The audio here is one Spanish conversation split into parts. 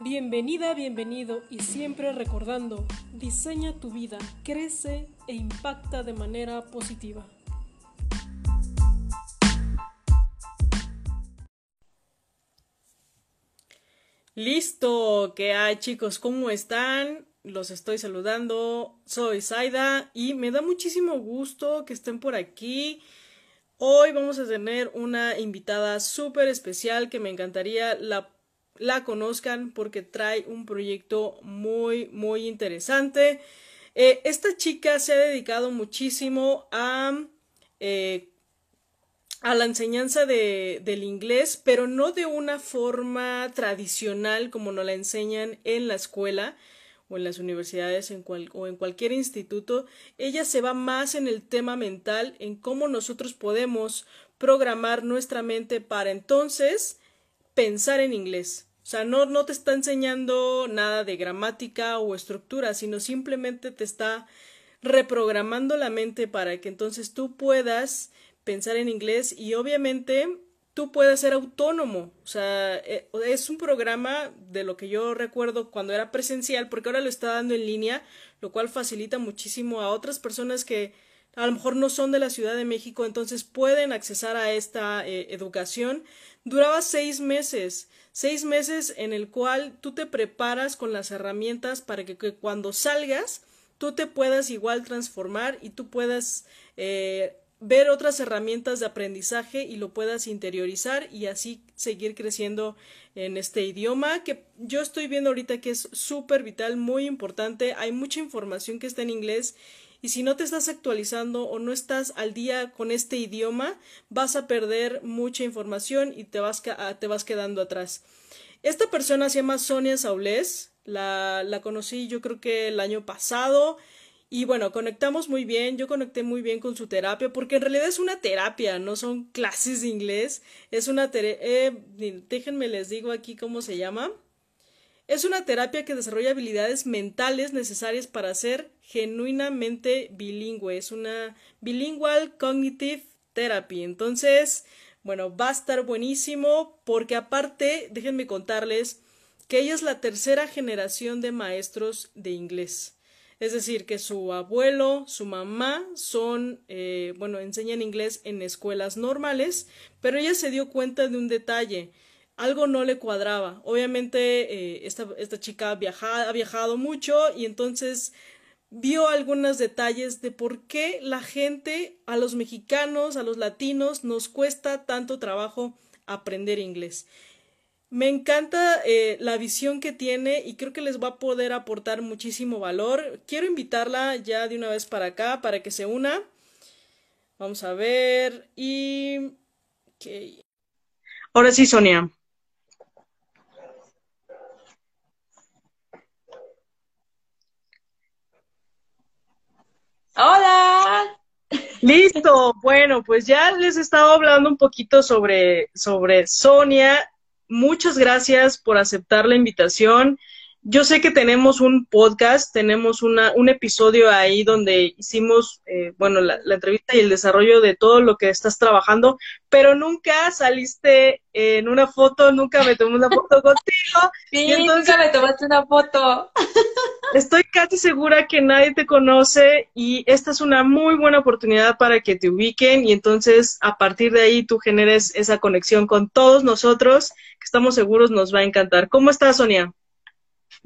Bienvenida, bienvenido y siempre recordando, diseña tu vida, crece e impacta de manera positiva. Listo, ¿qué hay chicos? ¿Cómo están? Los estoy saludando, soy Zaida y me da muchísimo gusto que estén por aquí. Hoy vamos a tener una invitada súper especial que me encantaría la la conozcan porque trae un proyecto muy, muy interesante. Eh, esta chica se ha dedicado muchísimo a, eh, a la enseñanza de, del inglés, pero no de una forma tradicional como nos la enseñan en la escuela o en las universidades o en cualquier instituto. Ella se va más en el tema mental, en cómo nosotros podemos programar nuestra mente para entonces pensar en inglés. O sea, no, no te está enseñando nada de gramática o estructura, sino simplemente te está reprogramando la mente para que entonces tú puedas pensar en inglés y obviamente tú puedas ser autónomo. O sea, eh, es un programa de lo que yo recuerdo cuando era presencial, porque ahora lo está dando en línea, lo cual facilita muchísimo a otras personas que a lo mejor no son de la Ciudad de México, entonces pueden accesar a esta eh, educación. Duraba seis meses seis meses en el cual tú te preparas con las herramientas para que, cuando salgas tú te puedas igual transformar y tú puedas eh, ver otras herramientas de aprendizaje y lo puedas interiorizar y así seguir creciendo en este idioma que yo estoy viendo ahorita que es súper vital, muy importante, hay mucha información que está en inglés y si no te estás actualizando o no estás al día con este idioma, vas a perder mucha información y te vas, te vas quedando atrás. Esta persona se llama Sonia Saulés, la, la conocí yo creo que el año pasado y bueno, conectamos muy bien, yo conecté muy bien con su terapia, porque en realidad es una terapia, no son clases de inglés, es una terapia, eh, déjenme les digo aquí cómo se llama. Es una terapia que desarrolla habilidades mentales necesarias para ser genuinamente bilingüe. Es una bilingual cognitive therapy. Entonces, bueno, va a estar buenísimo porque aparte, déjenme contarles que ella es la tercera generación de maestros de inglés. Es decir, que su abuelo, su mamá son, eh, bueno, enseñan inglés en escuelas normales, pero ella se dio cuenta de un detalle algo no le cuadraba. Obviamente eh, esta, esta, chica ha viajado mucho y entonces vio algunos detalles de por qué la gente, a los mexicanos, a los latinos, nos cuesta tanto trabajo aprender inglés. Me encanta eh, la visión que tiene y creo que les va a poder aportar muchísimo valor. Quiero invitarla ya de una vez para acá para que se una. Vamos a ver y... Ahora sí, Sonia. Listo. Bueno, pues ya les he estado hablando un poquito sobre, sobre Sonia. Muchas gracias por aceptar la invitación. Yo sé que tenemos un podcast, tenemos una, un episodio ahí donde hicimos, eh, bueno, la, entrevista y el desarrollo de todo lo que estás trabajando, pero nunca saliste en una foto, nunca me tomé una foto contigo. Sí, nunca me tomaste una foto. Estoy casi segura que nadie te conoce y esta es una muy buena oportunidad para que te ubiquen y entonces a partir de ahí tú generes esa conexión con todos nosotros, que estamos seguros nos va a encantar. ¿Cómo estás, Sonia?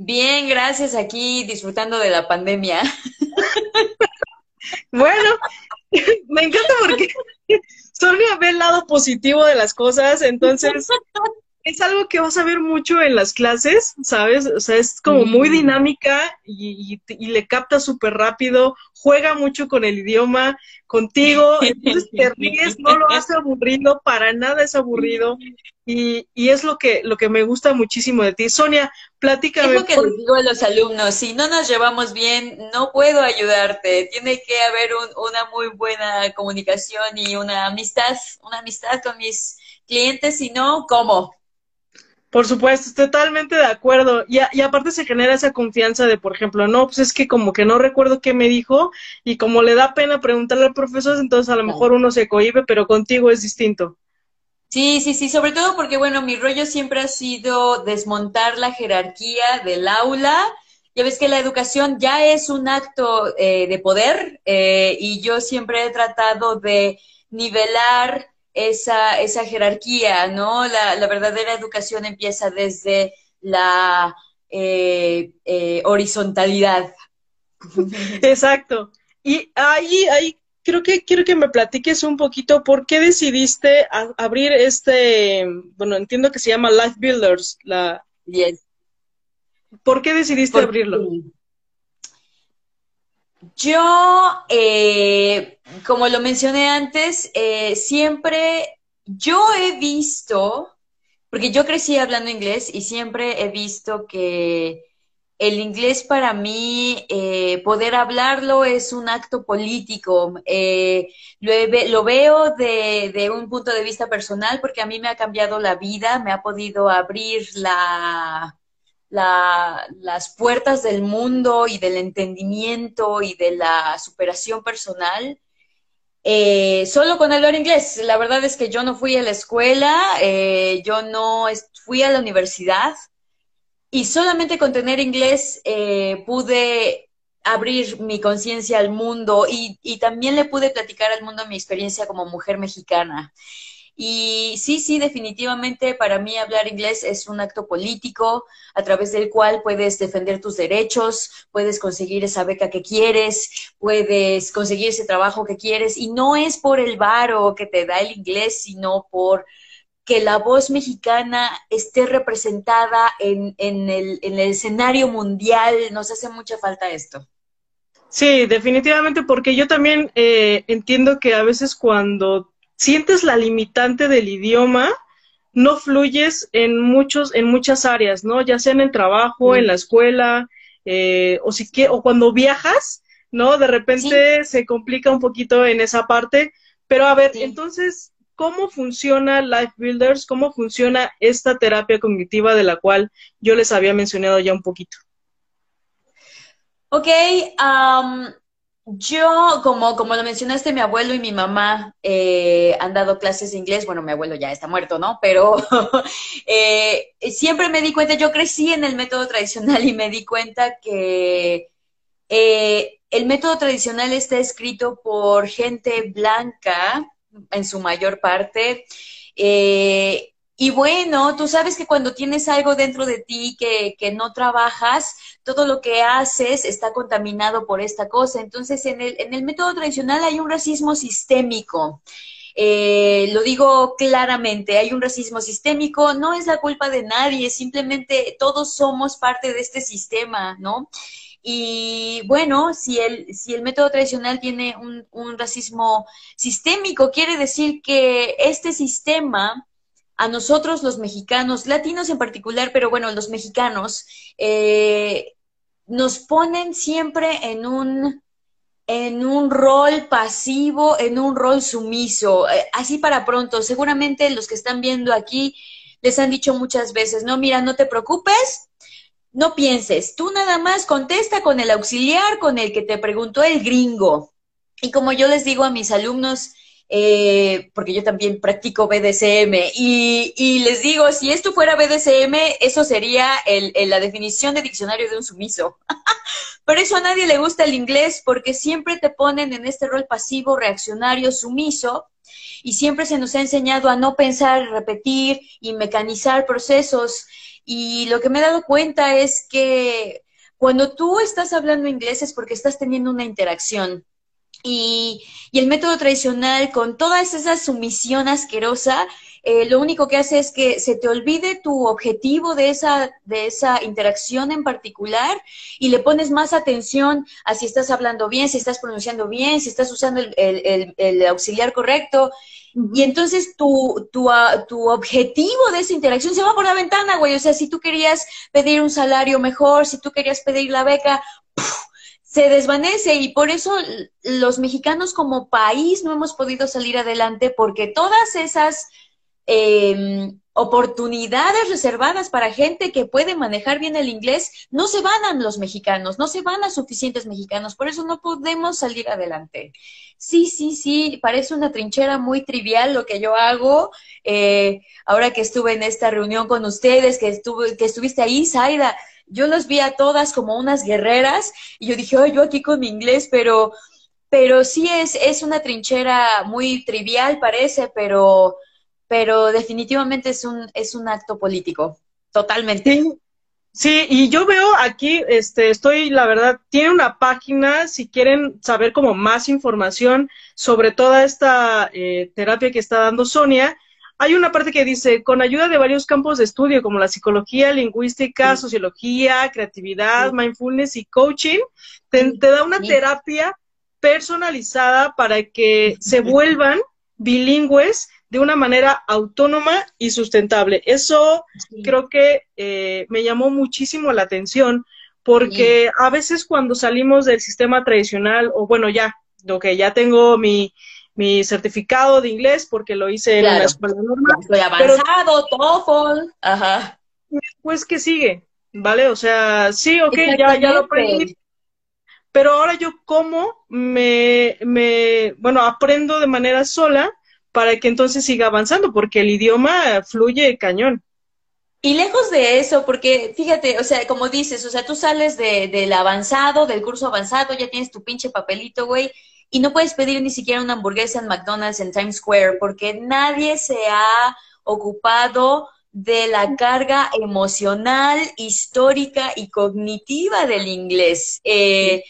Bien, gracias. Aquí disfrutando de la pandemia. bueno, me encanta porque Sonia ve el lado positivo de las cosas, entonces es algo que vas a ver mucho en las clases, ¿sabes? O sea, es como muy mm. dinámica y, y, le capta súper rápido, juega mucho con el idioma, contigo, entonces te ríes, no lo hace aburrido, para nada es aburrido. Y, y es lo que, lo que me gusta muchísimo de ti. Sonia, platícame. Es lo que les digo a los alumnos, si no nos llevamos bien, no puedo ayudarte. Tiene que haber una muy buena comunicación y una amistad, una amistad con mis clientes, si no, ¿cómo? Por supuesto, totalmente de acuerdo. Y, y, aparte se genera esa confianza de, por ejemplo, no, pues es que como que no recuerdo qué me dijo y como le da pena preguntarle al profesor, entonces a lo mejor uno se cohibe, pero contigo es distinto. Sí, sí, sí, sobre todo porque, bueno, mi rollo siempre ha sido desmontar la jerarquía del aula. Ya ves que la educación ya es un acto eh, de poder eh, y yo siempre he tratado de nivelar esa, esa jerarquía, ¿no? La, la verdadera educación empieza desde la eh, horizontalidad. Exacto. Y ahí, ahí creo que quiero que me platiques un poquito por qué decidiste abrir este, bueno, entiendo que se llama Life Builders, la... Yes. ¿Por qué decidiste abrirlo? Yo, eh, como lo mencioné antes, eh, siempre yo he visto, porque yo crecí hablando inglés y siempre he visto que el inglés para mí, eh, poder hablarlo es un acto político. Lo, veo de, un punto de vista personal porque a mí me ha cambiado la vida, me ha podido abrir la, las puertas del mundo y del entendimiento y de la superación personal. Eh, solo con hablar inglés. La verdad es que yo no fui a la escuela, yo no fui a la universidad. Y solamente con tener inglés eh, pude abrir mi conciencia al mundo y, y, también le pude platicar al mundo mi experiencia como mujer mexicana. Y sí, sí, definitivamente para mí hablar inglés es un acto político a través del cual puedes defender tus derechos, puedes conseguir esa beca que quieres, puedes conseguir ese trabajo que quieres y no es por el varo que te da el inglés, sino por que la voz mexicana esté representada en, el, escenario mundial. Nos hace mucha falta esto. Sí, definitivamente, porque yo también eh, entiendo que a veces cuando sientes la limitante del idioma, no fluyes en muchos, en muchas áreas, ¿no? Ya sea en el trabajo, en la escuela, eh, o si o cuando viajas, ¿no? De repente se complica un poquito en esa parte. Pero a ver, entonces, cómo funciona Life Builders, cómo funciona esta terapia cognitiva de la cual yo les había mencionado ya un poquito. Ok, yo, como, como lo mencionaste, mi abuelo y mi mamá eh, han dado clases de inglés. Bueno, mi abuelo ya está muerto, ¿no? Pero eh, siempre me di cuenta, yo crecí en el método tradicional y me di cuenta que eh, el método tradicional está escrito por gente blanca en su mayor parte. Eh, y bueno, tú sabes que cuando tienes algo dentro de ti que, que, no trabajas, todo lo que haces está contaminado por esta cosa. Entonces, en el, en el método tradicional hay un racismo sistémico. Eh, lo digo claramente, hay un racismo sistémico, no es la culpa de nadie, simplemente todos somos parte de este sistema, ¿no? Y bueno, si el, si el método tradicional tiene un, un racismo sistémico, quiere decir que este sistema a nosotros los mexicanos, latinos en particular, pero bueno, los mexicanos, eh, nos ponen siempre en un, en un rol pasivo, en un rol sumiso. Eh, así para pronto, seguramente los que están viendo aquí les han dicho muchas veces, no, mira, no te preocupes, no pienses, tú nada más contesta con el auxiliar con el que te preguntó el gringo. Y como yo les digo a mis alumnos, eh, porque yo también practico BDSM, y, les digo, si esto fuera BDSM, eso sería el, la definición de diccionario de un sumiso. Pero eso a nadie le gusta el inglés porque siempre te ponen en este rol pasivo, reaccionario, sumiso, y siempre se nos ha enseñado a no pensar, repetir y mecanizar procesos y lo que me he dado cuenta es que cuando tú estás hablando inglés es porque estás teniendo una interacción. Y, el método tradicional, con toda esa sumisión asquerosa, eh, lo único que hace es que se te olvide tu objetivo de esa, de esa interacción en particular y le pones más atención a si estás hablando bien, si estás pronunciando bien, si estás usando el, el auxiliar correcto. Y entonces tu, tu, ah, tu, objetivo de esa interacción se va por la ventana, güey. O sea, si tú querías pedir un salario mejor, si tú querías pedir la beca, se desvanece y por eso los mexicanos como país no hemos podido salir adelante porque todas esas, em, oportunidades reservadas para gente que puede manejar bien el inglés, no se van a los mexicanos, no se van a suficientes mexicanos, por eso no podemos salir adelante. Sí, sí, sí, parece una trinchera muy trivial lo que yo hago. Eh, ahora que estuve en esta reunión con ustedes, que, estuve, que estuviste ahí, Zaida, yo los vi a todas como unas guerreras y yo dije, ay, yo aquí con mi inglés, pero, pero sí es, es una trinchera muy trivial, parece, pero pero definitivamente es un, es un acto político, totalmente. Sí. y yo veo aquí, este, estoy, la verdad, tiene una página, si quieren saber como más información sobre toda esta eh, terapia que está dando Sonia, hay una parte que dice, con ayuda de varios campos de estudio como la psicología, lingüística, sociología, creatividad, mindfulness y coaching, te, te da una terapia personalizada para que se vuelvan bilingües de una manera autónoma y sustentable. Eso creo que eh, me llamó muchísimo la atención porque a veces cuando salimos del sistema tradicional, o bueno, ya, lo que ya tengo mi, mi certificado de inglés porque lo hice en la escuela normal. Estoy avanzado, TOEFL, ajá. Pues que sigue, ¿vale? O sea, sí, ok, ya, ya lo aprendí. Pero ahora yo como me, me, bueno, aprendo de manera sola para que entonces siga avanzando, porque el idioma fluye cañón. Y lejos de eso, porque fíjate, o sea, como dices, o sea, tú sales de, del avanzado, del curso avanzado, ya tienes tu pinche papelito, güey, y no puedes pedir ni siquiera una hamburguesa en McDonald's en Times Square, porque nadie se ha ocupado de la carga emocional, histórica y cognitiva del inglés. Eh,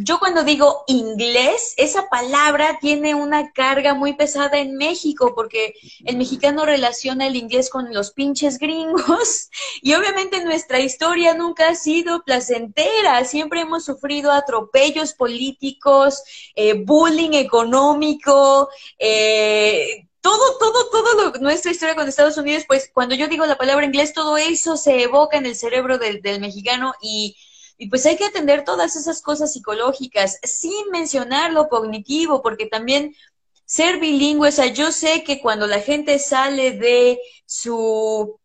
yo cuando digo inglés, esa palabra tiene una carga muy pesada en México, porque el mexicano relaciona el inglés con los pinches gringos, y obviamente nuestra historia nunca ha sido placentera, siempre hemos sufrido atropellos políticos, eh, bullying económico, eh, todo, todo, todo nuestra historia con Estados Unidos, pues cuando yo digo la palabra inglés, todo eso se evoca en el cerebro del mexicano y y pues hay que atender todas esas cosas psicológicas sin mencionar lo cognitivo, porque también ser bilingüe, o sea, yo sé que cuando la gente sale de su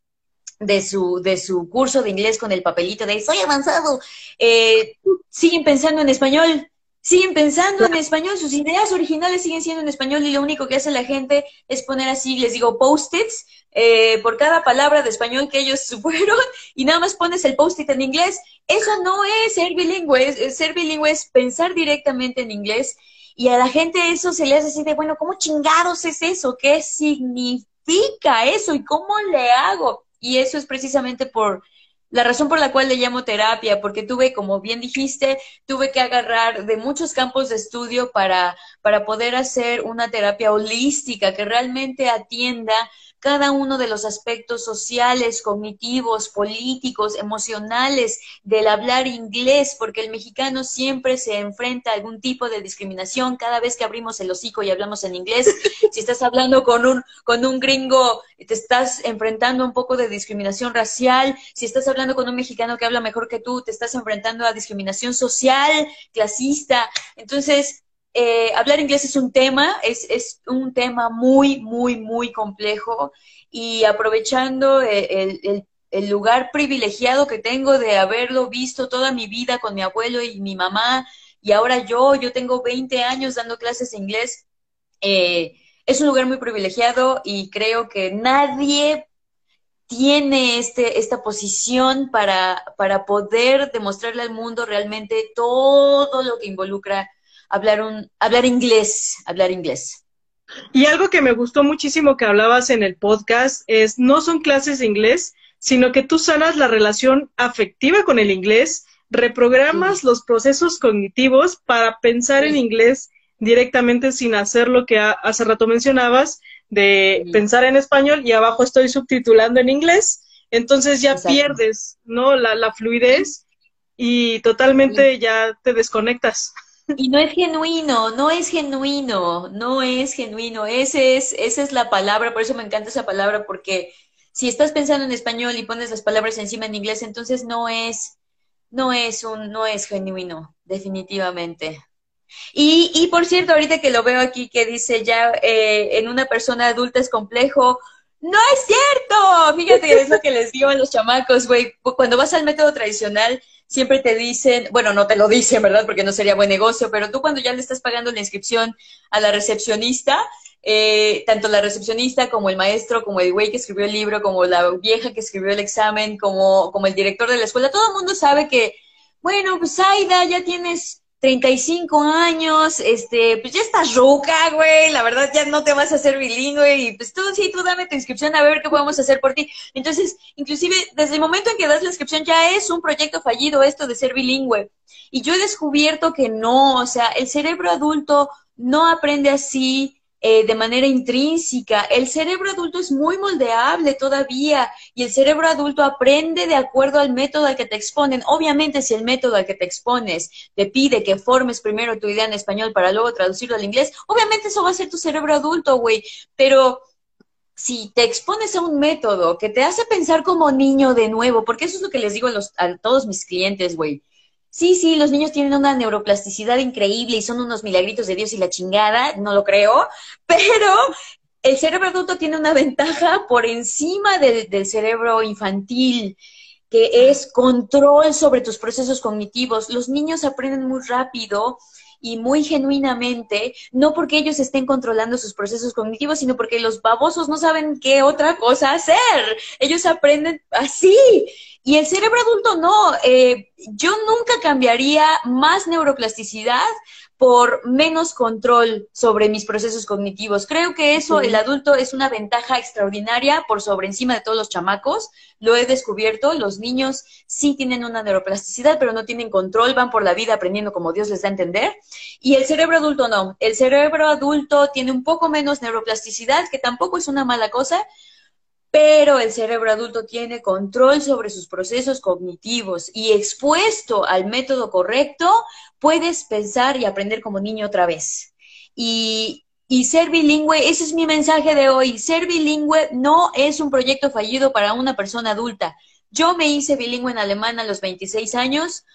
de su, de su curso de inglés con el papelito de soy avanzado, eh, siguen pensando en español, siguen pensando en español, sus ideas originales siguen siendo en español y lo único que hace la gente es poner así, les digo, post-its eh, por cada palabra de español que ellos fueron y nada más pones el post-it en inglés. Eso no es ser bilingüe, ser bilingüe es pensar directamente en inglés y a la gente eso se le hace así de, bueno, ¿cómo chingados es eso? ¿Qué significa eso? ¿Y cómo le hago? Y eso es precisamente por la razón por la cual le llamo terapia, porque tuve, como bien dijiste, tuve que agarrar de muchos campos de estudio para, para poder hacer una terapia holística que realmente atienda cada uno de los aspectos sociales, cognitivos, políticos, emocionales del hablar inglés, porque el mexicano siempre se enfrenta a algún tipo de discriminación cada vez que abrimos el hocico y hablamos en inglés. Si estás hablando con un, con un gringo, te estás enfrentando a un poco de discriminación racial. Si estás hablando con un mexicano que habla mejor que tú, te estás enfrentando a discriminación social, clasista. Entonces, eh, hablar inglés es un tema, es, es, un tema muy, muy, muy complejo y aprovechando eh, el, lugar privilegiado que tengo de haberlo visto toda mi vida con mi abuelo y mi mamá y ahora yo, yo tengo 20 años dando clases de inglés, eh, es un lugar muy privilegiado y creo que nadie tiene este, esta posición para, para poder demostrarle al mundo realmente todo lo que involucra hablar, un, hablar inglés, hablar inglés. Y algo que me gustó muchísimo que hablabas en el podcast es, no son clases de inglés, sino que tú sanas la relación afectiva con el inglés, reprogramas los procesos cognitivos para pensar en inglés directamente sin hacer lo que hace rato mencionabas, de pensar en español y abajo estoy subtitulando en inglés, entonces ya pierdes, ¿no? La, la fluidez y totalmente ya te desconectas. Y no es genuino, no es genuino, no es genuino. Ese es, esa es la palabra, por eso me encanta esa palabra, porque si estás pensando en español y pones las palabras encima en inglés, entonces no es, no es un, no es genuino, definitivamente. Y, y por cierto, ahorita que lo veo aquí que dice ya eh, en una persona adulta es complejo, No es cierto. Fíjate, es lo que les digo a los chamacos, güey. Cuando vas al método tradicional, siempre te dicen, bueno, no te lo dicen, ¿verdad? Porque no sería buen negocio, pero tú cuando ya le estás pagando la inscripción a la recepcionista, eh, tanto la recepcionista como el maestro, como el güey que escribió el libro, como la vieja que escribió el examen, como, como el director de la escuela, todo el mundo sabe que, bueno, pues Aida, ya tienes 35 años, este, pues ya estás ruca, güey, la verdad ya no te vas a hacer bilingüe y pues tú sí, tú dame tu inscripción a ver qué podemos hacer por ti. Entonces, inclusive desde el momento en que das la inscripción ya es un proyecto fallido esto de ser bilingüe. Y yo he descubierto que no, o sea, el cerebro adulto no aprende así, eh, de manera intrínseca. El cerebro adulto es muy moldeable todavía y el cerebro adulto aprende de acuerdo al método al que te exponen. Obviamente, si el método al que te expones te pide que formes primero tu idea en español para luego traducirlo al inglés, obviamente eso va a ser tu cerebro adulto, güey. Pero si te expones a un método que te hace pensar como niño de nuevo, porque eso es lo que les digo a, los, a todos mis clientes, güey Sí, sí, los niños tienen una neuroplasticidad increíble y son unos milagritos de Dios y la chingada, no lo creo, pero el cerebro adulto tiene una ventaja por encima del, del cerebro infantil que es control sobre tus procesos cognitivos. Los niños aprenden muy rápido y muy genuinamente, no porque ellos estén controlando sus procesos cognitivos, sino porque los babosos no saben qué otra cosa hacer. Ellos aprenden así. Y el cerebro adulto no. Eh, yo nunca cambiaría más neuroplasticidad por menos control sobre mis procesos cognitivos. Creo que eso, el adulto, es una ventaja extraordinaria por sobre encima de todos los chamacos. Lo he descubierto. Los niños sí tienen una neuroplasticidad, pero no tienen control, van por la vida aprendiendo como Dios les da a entender. Y el cerebro adulto no. El cerebro adulto tiene un poco menos neuroplasticidad, que tampoco es una mala cosa, pero el cerebro adulto tiene control sobre sus procesos cognitivos y expuesto al método correcto, puedes pensar y aprender como niño otra vez. Y, ser bilingüe, ese es mi mensaje de hoy, ser bilingüe no es un proyecto fallido para una persona adulta. Yo me hice bilingüe en alemán a los 26 años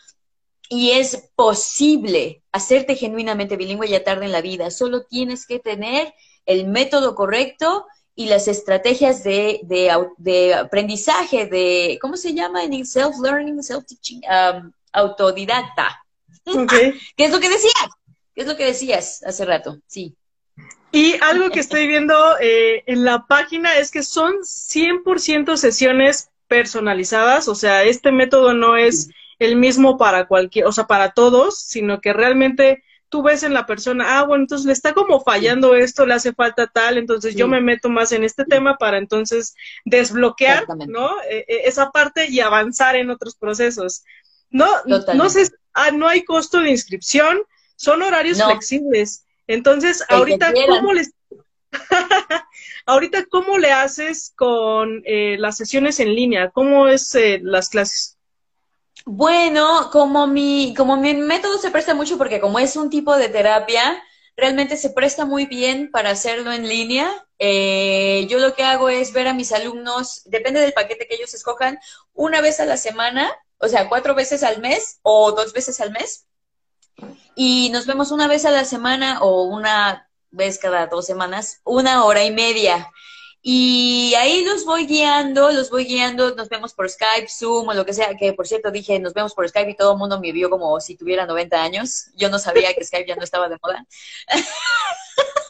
y es posible hacerte genuinamente bilingüe ya tarde en la vida. Solo tienes que tener el método correcto y las estrategias de, de, aprendizaje, de, ¿cómo se llama en self-learning, self-teaching? Um, autodidacta. ¿Qué es lo que decías? ¿Qué es lo que decías hace rato? Sí. Y algo que estoy viendo eh, en la página es que son 100% sesiones personalizadas, o sea, este método no es el mismo para cualquier, o sea, para todos, sino que realmente tú ves en la persona, ah, bueno, entonces le está como fallando esto, le hace falta tal, entonces yo me meto más en este tema para entonces desbloquear, ¿no? E, e, esa parte y avanzar en otros procesos. No, no sé, ah, no hay costo de inscripción, son horarios flexibles. Entonces, ahorita, ¿cómo les... ahorita, ¿cómo le haces con eh, las sesiones en línea? ¿Cómo es eh, las clases? Bueno, como mi, como mi método se presta mucho porque como es un tipo de terapia, realmente se presta muy bien para hacerlo en línea. Eh, yo lo que hago es ver a mis alumnos, depende del paquete que ellos escojan, una vez a la semana, o sea, cuatro veces al mes o dos veces al mes. Y nos vemos una vez a la semana o una vez cada dos semanas, una hora y media. Y ahí los voy guiando, los voy guiando, nos vemos por Skype, Zoom o lo que sea, que por cierto dije, nos vemos por Skype y todo el mundo me vio como si tuviera 90 años. Yo no sabía que Skype ya no estaba de moda.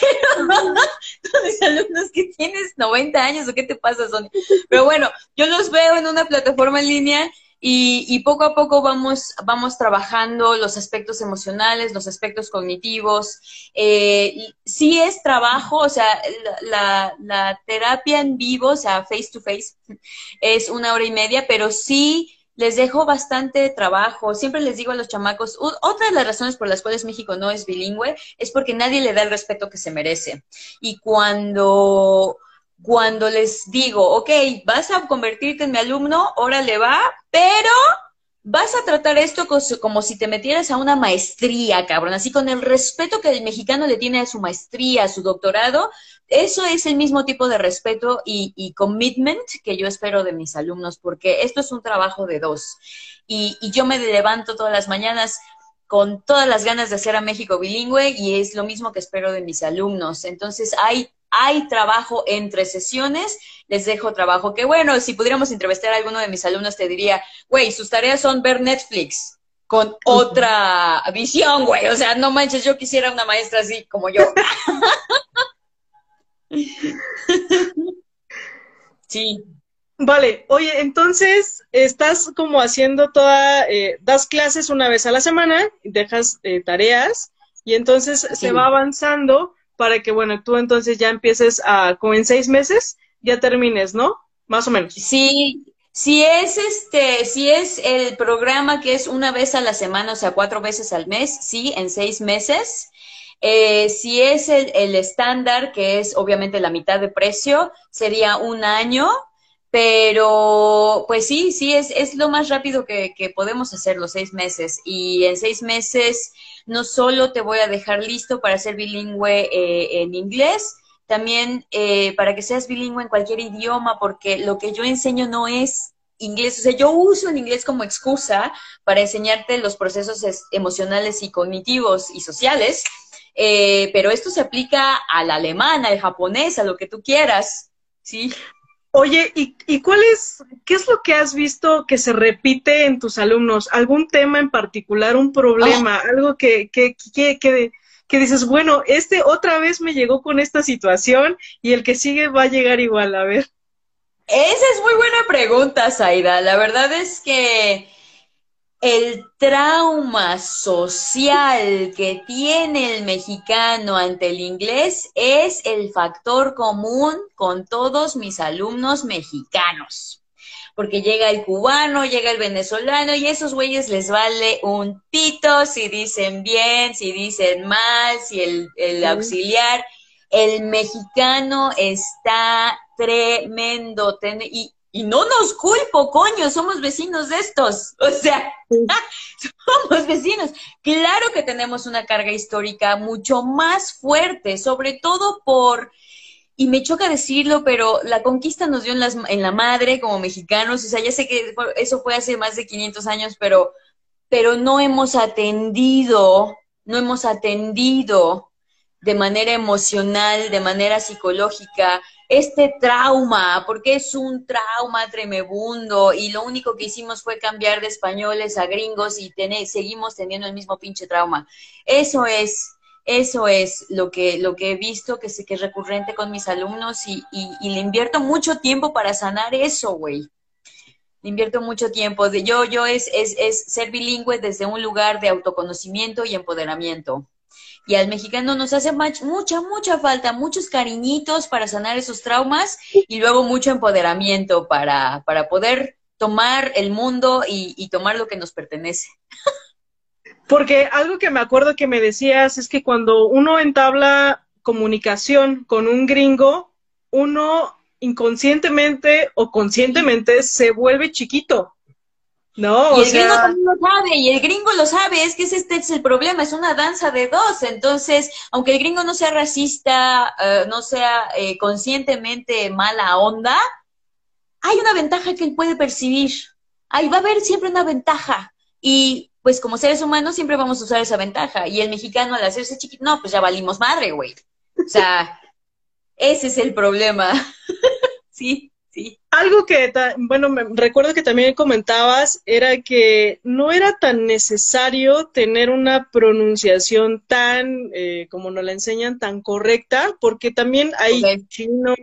Pero mis alumnos que tienes 90 años o qué te pasa, Sonia. Pero bueno, yo los veo en una plataforma en línea y, poco a poco vamos, vamos trabajando los aspectos emocionales, los aspectos cognitivos. Eh, sí es trabajo, o sea, la, la, terapia en vivo, o sea, face to face, es una hora y media, pero sí les dejo bastante trabajo. Siempre les digo a los chamacos, otra de las razones por las cuales México no es bilingüe es porque nadie le da el respeto que se merece. Y cuando cuando les digo, ok, vas a convertirte en mi alumno, órale va, pero vas a tratar esto como si te metieras a una maestría, cabrón, así con el respeto que el mexicano le tiene a su maestría, a su doctorado, eso es el mismo tipo de respeto y, commitment que yo espero de mis alumnos, porque esto es un trabajo de dos. Y, y yo me levanto todas las mañanas con todas las ganas de hacer a México bilingüe y es lo mismo que espero de mis alumnos. Entonces hay hay trabajo entre sesiones, les dejo trabajo. Que bueno, si pudiéramos entrevistar a alguno de mis alumnos, te diría, güey, sus tareas son ver Netflix con otra visión, güey. O sea, no manches, yo quisiera una maestra así como yo. sí. Vale, oye, entonces estás como haciendo toda, eh, das clases una vez a la semana, dejas eh, tareas y entonces se va avanzando para que, bueno, tú entonces ya empieces a, como en seis meses, ya termines, ¿no? Más o menos. Sí, si es este, si es el programa que es una vez a la semana, o sea, cuatro veces al mes, sí, en seis meses. Eh, si es el estándar, que es obviamente la mitad de precio, sería un año, pero pues sí, sí, es, es lo más rápido que, que podemos hacer, los seis meses. Y en seis meses no solo te voy a dejar listo para ser bilingüe eh, en inglés, también eh, para que seas bilingüe en cualquier idioma, porque lo que yo enseño no es inglés, o sea, yo uso el inglés como excusa para enseñarte los procesos emocionales y cognitivos y sociales, eh, pero esto se aplica al alemán, al japonés, a lo que tú quieras, ¿sí? Oye, ¿y, ¿y cuál es, qué es lo que has visto que se repite en tus alumnos? ¿Algún tema en particular, un problema, ah. algo que, que, que, que, que dices, bueno, este otra vez me llegó con esta situación y el que sigue va a llegar igual, a ver? Esa es muy buena pregunta, Zaida. La verdad es que el trauma social que tiene el mexicano ante el inglés es el factor común con todos mis alumnos mexicanos. Porque llega el cubano, llega el venezolano y a esos güeyes les vale un pito si dicen bien, si dicen mal, si el, auxiliar. El mexicano está tremendo. y, y no nos culpo, coño, somos vecinos de estos. O sea, somos vecinos. Claro que tenemos una carga histórica mucho más fuerte, sobre todo por, y me choca decirlo, pero la conquista nos dio en, las, en la madre como mexicanos. O sea, ya sé que eso fue hace más de 500 años, pero, pero no hemos atendido, no hemos atendido de manera emocional, de manera psicológica, este trauma, porque es un trauma tremebundo y lo único que hicimos fue cambiar de españoles a gringos y seguimos teniendo el mismo pinche trauma. Eso es, eso es lo que, lo que he visto que, que es recurrente con mis alumnos y, y, le invierto mucho tiempo para sanar eso, güey. Invierto mucho tiempo. De, yo, yo es, es, es ser bilingüe desde un lugar de autoconocimiento y empoderamiento y al mexicano nos hace mucha, mucha falta, muchos cariñitos para sanar esos traumas y luego mucho empoderamiento para, para poder tomar el mundo y, tomar lo que nos pertenece. Porque algo que me acuerdo que me decías es que cuando uno entabla comunicación con un gringo, uno inconscientemente o conscientemente se vuelve chiquito. No, y el gringo también lo sabe, y el gringo lo sabe, es que ese este es el problema, es una danza de dos. Entonces, aunque el gringo no sea racista, eh, no sea eh, conscientemente mala onda, hay una ventaja que él puede percibir. Ahí va a haber siempre una ventaja. Y pues como seres humanos siempre vamos a usar esa ventaja. Y el mexicano al hacerse chiquito, no, pues ya valimos madre, güey. O sea, ese es el problema. sí. Algo que, bueno, me, recuerdo que también comentabas era que no era tan necesario tener una pronunciación tan, eh, como nos la enseñan, tan correcta, porque también hay chinos,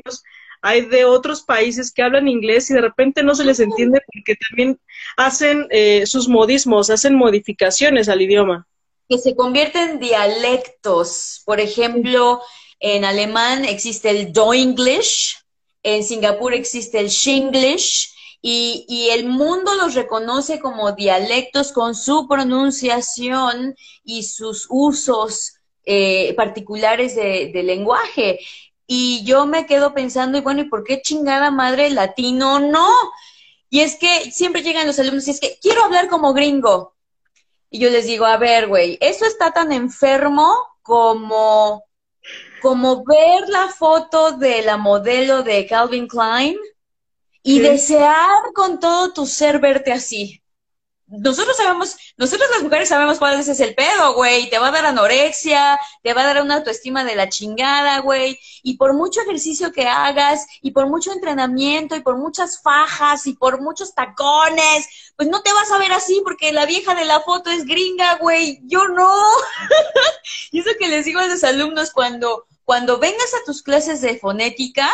hay de otros países que hablan inglés y de repente no se les entiende porque también hacen eh, sus modismos, hacen modificaciones al idioma. Que se convierten en dialectos. Por ejemplo, en alemán existe el Do-English, en Singapur existe el Shinglish y, el mundo los reconoce como dialectos con su pronunciación y sus usos eh, particulares de, lenguaje. Y yo me quedo pensando, y bueno, ¿y por qué chingada madre latino no? Y es que siempre llegan los alumnos y es que quiero hablar como gringo. Y yo les digo, a ver, güey, eso está tan enfermo como como ver la foto de la modelo de Calvin Klein y desear con todo tu ser verte así. Nosotros sabemos, nosotros las mujeres sabemos cuál es el pedo, güey. Te va a dar anorexia, te va a dar una autoestima de la chingada, güey. Y por mucho ejercicio que hagas, y por mucho entrenamiento, y por muchas fajas, y por muchos tacones, pues no te vas a ver así porque la vieja de la foto es gringa, güey. Yo no. y eso que les digo a los alumnos cuando, cuando vengas a tus clases de fonética,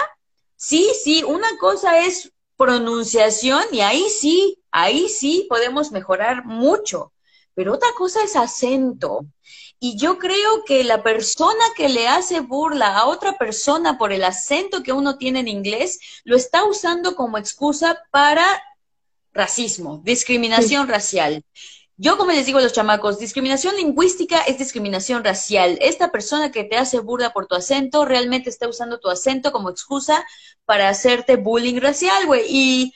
sí, sí, una cosa es pronunciación y ahí sí, ahí sí podemos mejorar mucho, pero otra cosa es acento. Y yo creo que la persona que le hace burla a otra persona por el acento que uno tiene en inglés, lo está usando como excusa para racismo, discriminación racial. Yo, como les digo a los chamacos, discriminación lingüística es discriminación racial. Esta persona que te hace burda por tu acento realmente está usando tu acento como excusa para hacerte bullying racial, güey. Y,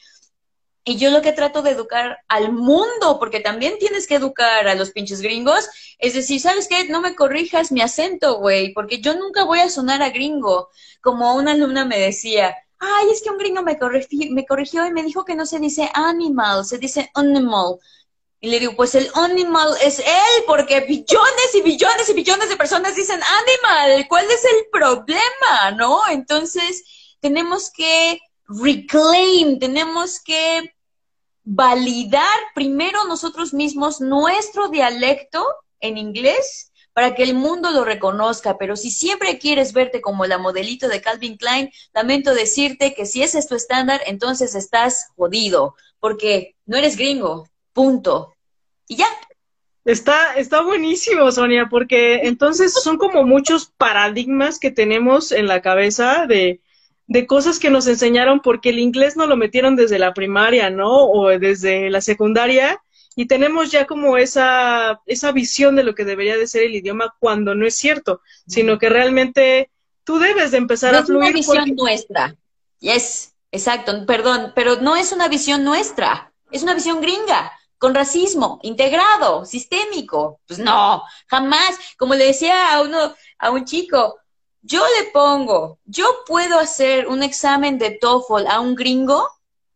yo lo que trato de educar al mundo, porque también tienes que educar a los pinches gringos, es decir, ¿sabes qué? No me corrijas mi acento, güey, porque yo nunca voy a sonar a gringo. Como una alumna me decía, ay, es que un gringo me, me corrigió y me dijo que no se dice animal, se dice animal. Y le digo, pues el animal es él, porque billones y billones y billones de personas dicen animal. ¿Cuál es el problema? ¿No? Entonces, tenemos que reclaim, tenemos que validar primero nosotros mismos nuestro dialecto en inglés para que el mundo lo reconozca. Pero si siempre quieres verte como la modelito de Calvin Klein, lamento decirte que si ese es tu estándar, entonces estás jodido, porque no eres gringo, Punto. Y ya. Está, está buenísimo, Sonia, porque entonces son como muchos paradigmas que tenemos en la cabeza de, de cosas que nos enseñaron porque el inglés no lo metieron desde la primaria, ¿no? O desde la secundaria y tenemos ya como esa, esa visión de lo que debería de ser el idioma cuando no es cierto, sino que realmente tú debes de empezar a fluir. Es una visión nuestra. Yes, exacto, perdón, pero no es una visión nuestra, es una visión gringa con racismo, integrado, sistémico. Pues no, jamás. Como le decía a uno, a un chico, yo le pongo, yo puedo hacer un examen de TOEFL a un gringo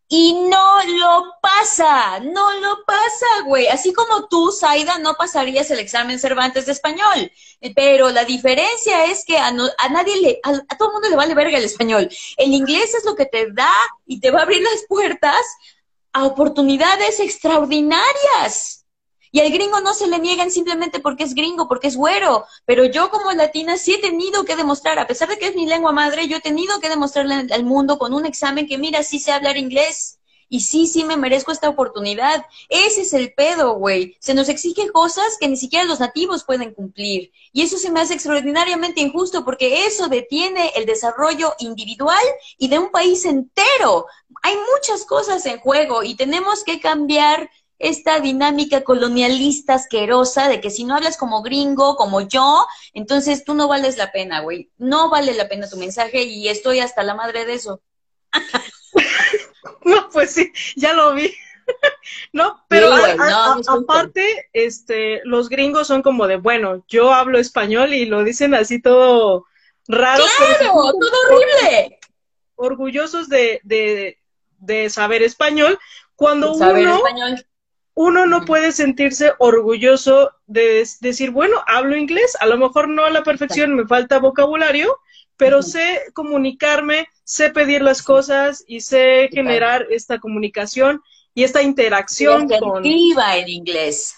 y no lo pasa, no lo pasa, güey. Así como tú, Zaida, no pasarías el examen Cervantes de español. Pero la diferencia es que a, nadie le, a, a, todo el mundo le vale verga el español. El inglés es lo que te da y te va a abrir las puertas a oportunidades extraordinarias. Y al gringo no se le niegan simplemente porque es gringo, porque es güero. Pero yo como latina sí he tenido que demostrar, a pesar de que es mi lengua madre, yo he tenido que demostrarle al mundo con un examen que mira, sí sé hablar inglés. Y sí, sí me merezco esta oportunidad. Ese es el pedo, güey. Se nos exige cosas que ni siquiera los nativos pueden cumplir. Y eso se me hace extraordinariamente injusto porque eso detiene el desarrollo individual y de un país entero. Hay muchas cosas en juego y tenemos que cambiar esta dinámica colonialista asquerosa de que si no hablas como gringo, como yo, entonces tú no vales la pena, güey. No vale la pena tu mensaje y estoy hasta la madre de eso. No, pues sí, ya lo vi. no, pero aparte, este, los gringos son como de, bueno, yo hablo español y lo dicen así todo raro. ¡Claro! ¡Todo horrible! Orgullosos de, de, de saber español, cuando uno, uno no puede sentirse orgulloso de decir, bueno, hablo inglés, a lo mejor no a la perfección, me falta vocabulario, pero sé comunicarme, sé pedir las cosas y sé generar esta comunicación y esta interacción con... en inglés.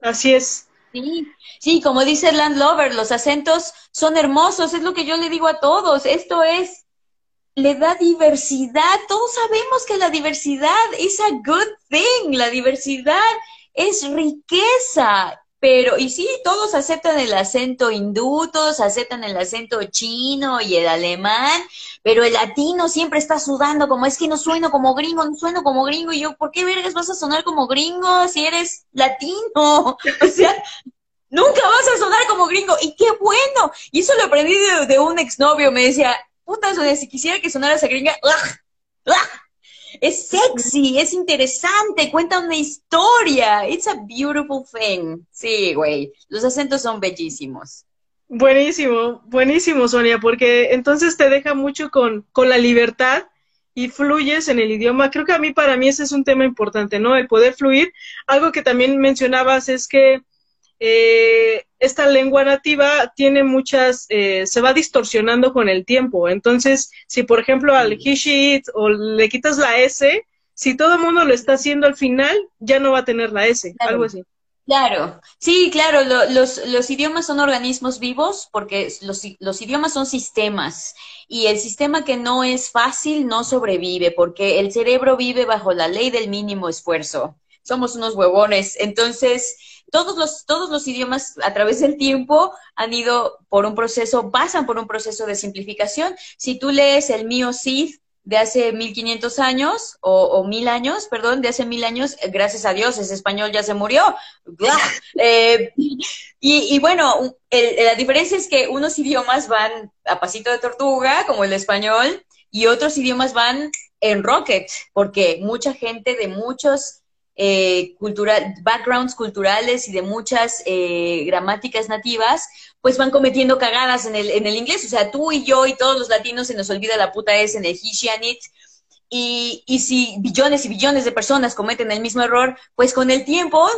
Así es. Sí, sí, como dice Landlover, los acentos son hermosos, es lo que yo le digo a todos. Esto es, le da diversidad. Todos sabemos que la diversidad es a good thing. La diversidad es riqueza. Pero, y sí, todos aceptan el acento hindú, todos aceptan el acento chino y el alemán, pero el latino siempre está sudando como es que no sueno como gringo, no sueno como gringo. Y yo, ¿por qué vergas vas a sonar como gringo si eres latino? O sea, nunca vas a sonar como gringo. Y qué bueno. Y eso lo aprendí de, un exnovio. Me decía, puta, si quisiera que sonaras a gringa, ¡ugh! Es sexy, es interesante, cuenta una historia. It's a beautiful thing. Sí, güey. Los acentos son bellísimos. Buenísimo, buenísimo, Sonia, porque entonces te deja mucho con, con la libertad y fluyes en el idioma. Creo que a mí, para mí, ese es un tema importante, ¿no? El poder fluir. Algo que también mencionabas es que eh, esta lengua nativa tiene muchas, eh, se va distorsionando con el tiempo. Entonces, si por ejemplo al he, o le quitas la S, si todo el mundo lo está haciendo al final, ya no va a tener la S, algo así. Claro, sí, claro, los, los, idiomas son organismos vivos porque los, los, idiomas son sistemas y el sistema que no es fácil no sobrevive porque el cerebro vive bajo la ley del mínimo esfuerzo. Somos unos huevones. Entonces, todos los, todos los idiomas a través del tiempo han ido por un proceso, pasan por un proceso de simplificación. Si tú lees el mío Cid, de hace 1500 años, o, o, mil años, perdón, de hace mil años, eh, gracias a Dios, ese español ya se murió. Eh, y, bueno, la diferencia es que unos idiomas van a pasito de tortuga, como el español, y otros idiomas van en rocket, porque mucha gente de muchos eh, backgrounds culturales y de muchas eh, gramáticas nativas, pues van cometiendo cagadas en el, en el inglés. O sea, tú y yo y todos los latinos se nos olvida la puta S en el he, it. Y, y si billones y billones de personas cometen el mismo error, pues con el tiempo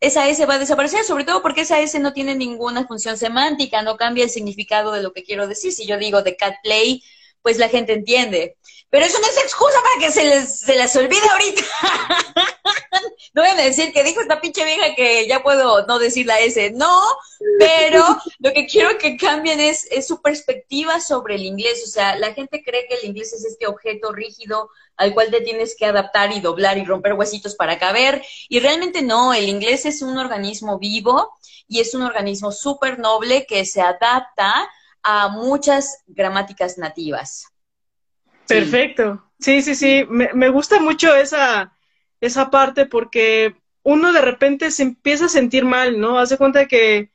esa S va a desaparecer, sobre todo porque esa S no tiene ninguna función semántica, no cambia el significado de lo que quiero decir. Si yo digo de cat play, pues la gente entiende. Pero eso no es excusa para que se les, se les olvide ahorita. no voy a decir que dijo esta pinche vieja que ya puedo no decir la S. No, pero lo que quiero que cambien es, es su perspectiva sobre el inglés. O sea, la gente cree que el inglés es este objeto rígido al cual te tienes que adaptar y doblar y romper huesitos para caber. Y realmente no, el inglés es un organismo vivo y es un organismo súper noble que se adapta a muchas gramáticas nativas. Perfecto. Sí, sí, sí. Me, me, gusta mucho esa, esa parte porque uno de repente se empieza a sentir mal, ¿no? Hace cuenta que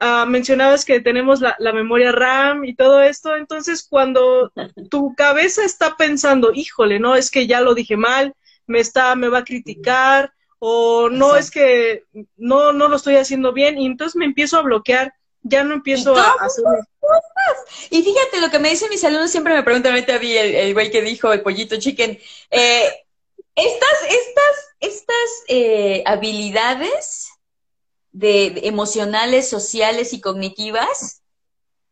uh, mencionabas que tenemos la, la, memoria RAM y todo esto, entonces cuando tu cabeza está pensando, híjole, no, es que ya lo dije mal, me está, me va a criticar, o no es que no, no lo estoy haciendo bien, y entonces me empiezo a bloquear ya no empiezo a hacer... Y fíjate, lo que me dicen mis alumnos siempre me preguntan ahorita mí, el, güey que dijo el pollito chicken, eh, estas, estas, estas eh, habilidades de, emocionales, sociales y cognitivas,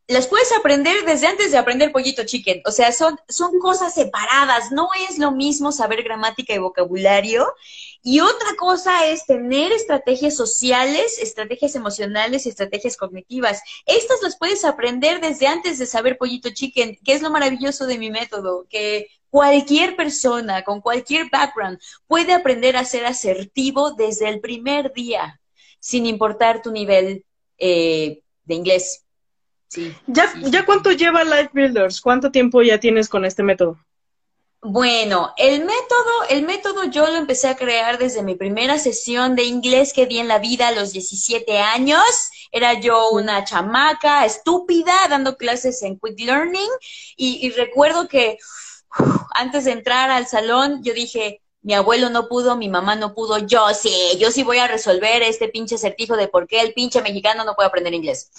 las puedes aprender desde antes de aprender pollito chicken. O sea, son, son cosas separadas. No es lo mismo saber gramática y vocabulario y otra cosa es tener estrategias sociales, estrategias emocionales y estrategias cognitivas. Estas las puedes aprender desde antes de saber pollito chicken, que es lo maravilloso de mi método, que cualquier persona con cualquier background puede aprender a ser asertivo desde el primer día, sin importar tu nivel eh, de inglés. Sí, ¿Ya, ¿Ya cuánto lleva Life Builders? ¿Cuánto tiempo ya tienes con este método? Bueno, el método, el método yo lo empecé a crear desde mi primera sesión de inglés que di en la vida a los 17 años. Era yo una chamaca estúpida dando clases en Quick Learning y, recuerdo que antes de entrar al salón yo dije, mi abuelo no pudo, mi mamá no pudo, yo sí, yo sí voy a resolver este pinche certijo de por qué el pinche mexicano no puede aprender inglés.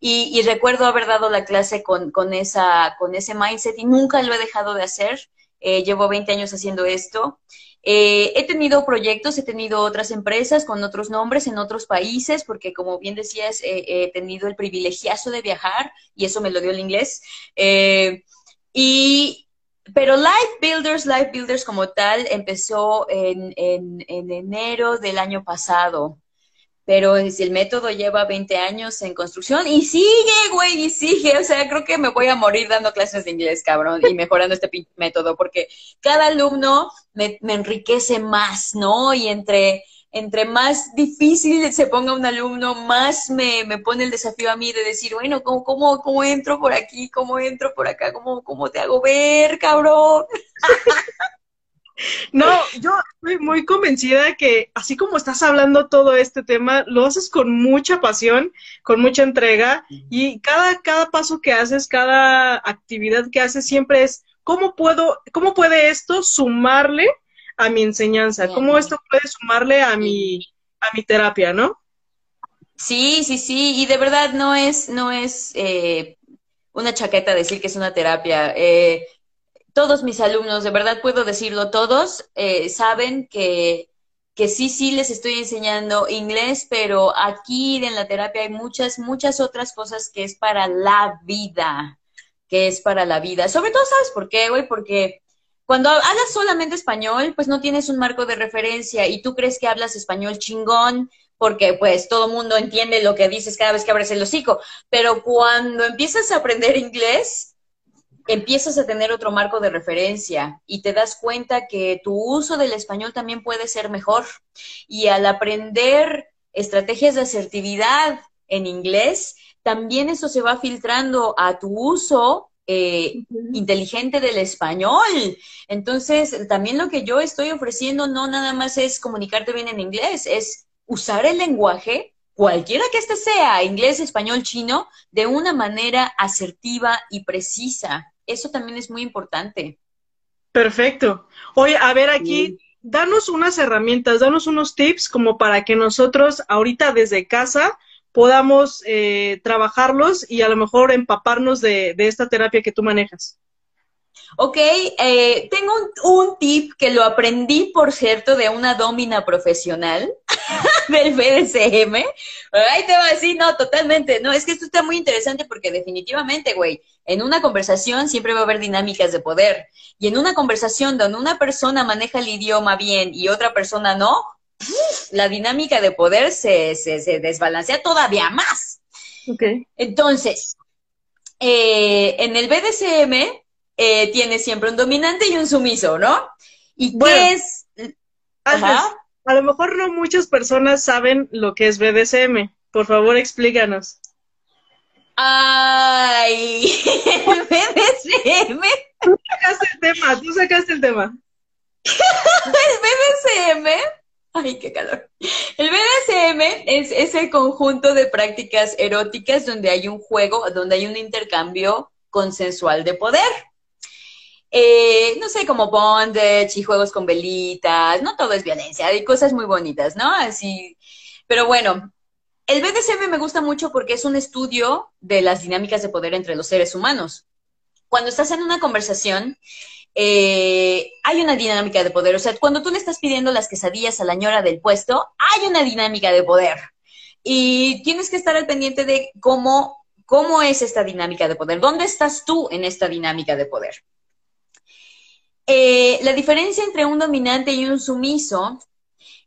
Y, y recuerdo haber dado la clase con, con, esa, con ese mindset y nunca lo he dejado de hacer. Eh, llevo 20 años haciendo esto. Eh, he tenido proyectos, he tenido otras empresas con otros nombres en otros países, porque como bien decías, he tenido el privilegiazo de viajar y eso me lo dio el inglés. Eh, y, pero Life Builders, Life Builders como tal, empezó en, en, en enero del año pasado pero si el método lleva 20 años en construcción y sigue, güey, y sigue, o sea, creo que me voy a morir dando clases de inglés, cabrón, y mejorando este método, porque cada alumno me, enriquece más, ¿no? Y entre, entre más difícil se ponga un alumno, más me, me pone el desafío a mí de decir, bueno, ¿cómo, cómo, cómo entro por aquí? ¿Cómo entro por acá? ¿Cómo, cómo te hago ver, cabrón? No, yo estoy muy convencida que así como estás hablando todo este tema, lo haces con mucha pasión, con mucha entrega y cada, cada paso que haces, cada actividad que haces siempre es cómo puedo, cómo puede esto sumarle a mi enseñanza, cómo esto puede sumarle a mi, a mi terapia, ¿no? Sí, sí, sí, y de verdad no es, no es eh, una chaqueta decir que es una terapia. Eh, todos mis alumnos, de verdad puedo decirlo, todos eh, saben que, que sí, sí les estoy enseñando inglés, pero aquí en la terapia hay muchas, muchas otras cosas que es para la vida, que es para la vida. Sobre todo, ¿sabes por qué, güey? Porque cuando hablas solamente español, pues no tienes un marco de referencia y tú crees que hablas español chingón, porque pues todo mundo entiende lo que dices cada vez que abres el hocico, pero cuando empiezas a aprender inglés, empiezas a tener otro marco de referencia y te das cuenta que tu uso del español también puede ser mejor. Y al aprender estrategias de asertividad en inglés, también eso se va filtrando a tu uso eh, inteligente del español. Entonces, también lo que yo estoy ofreciendo no nada más es comunicarte bien en inglés, es usar el lenguaje, cualquiera que éste sea, inglés, español, chino, de una manera asertiva y precisa. Eso también es muy importante. Perfecto. Oye, a ver aquí, danos unas herramientas, danos unos tips como para que nosotros ahorita desde casa podamos eh, trabajarlos y a lo mejor empaparnos de, esta terapia que tú manejas. Ok, eh, tengo un, un, tip que lo aprendí, por cierto, de una domina profesional. del BDSM. Ahí te va a decir, no, totalmente. No, es que esto está muy interesante porque definitivamente, güey, en una conversación siempre va a haber dinámicas de poder. Y en una conversación donde una persona maneja el idioma bien y otra persona no, la dinámica de poder se, se, desbalancea todavía más. Okay. Entonces, eh, en el BDSM eh, tiene siempre un dominante y un sumiso, ¿no? ¿Y qué es? Ajá a lo mejor no muchas personas saben lo que es BDSM. Por favor, explícanos. Ay, BDSM. Tú sacaste el tema, tú sacaste el tema. el BDSM, ay, qué calor. El BDSM es ese conjunto de prácticas eróticas donde hay un juego, donde hay un intercambio consensual de poder. Eh, no sé, como bondage y juegos con velitas, no todo es violencia, hay cosas muy bonitas, ¿no? Así, pero bueno, el BDSM me gusta mucho porque es un estudio de las dinámicas de poder entre los seres humanos. Cuando estás en una conversación, eh, hay una dinámica de poder. O sea, cuando tú le estás pidiendo las quesadillas a la ñora del puesto, hay una dinámica de poder. Y tienes que estar al pendiente de cómo, cómo es esta dinámica de poder. ¿Dónde estás tú en esta dinámica de poder? Eh, la diferencia entre un dominante y un sumiso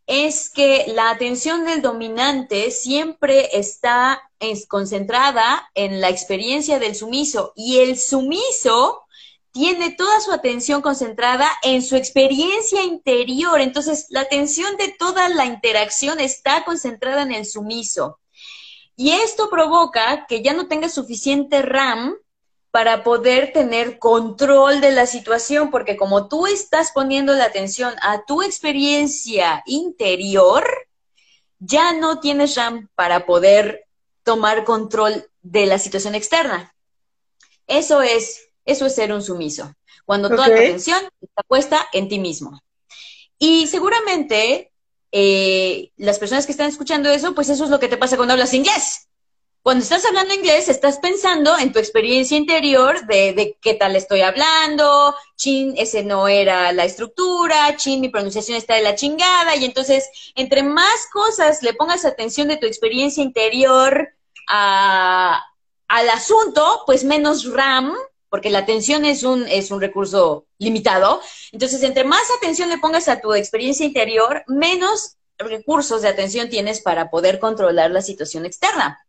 es que la atención del dominante siempre está concentrada en la experiencia del sumiso y el sumiso tiene toda su atención concentrada en su experiencia interior. Entonces, la atención de toda la interacción está concentrada en el sumiso. Y esto provoca que ya no tenga suficiente RAM para poder tener control de la situación, porque como tú estás poniendo la atención a tu experiencia interior, ya no tienes RAM para poder tomar control de la situación externa. Eso es, eso es ser un sumiso, cuando toda tu atención está puesta en ti mismo. Y seguramente eh, las personas que están escuchando eso, pues eso es lo que te pasa cuando hablas inglés. Cuando estás hablando inglés, estás pensando en tu experiencia interior de, qué tal estoy hablando, chin, ese no era la estructura, chin, mi pronunciación está de la chingada, y entonces, entre más cosas le pongas atención de tu experiencia interior al asunto, pues menos RAM, porque la atención es un, es un recurso limitado. Entonces, entre más atención le pongas a tu experiencia interior, menos recursos de atención tienes para poder controlar la situación externa.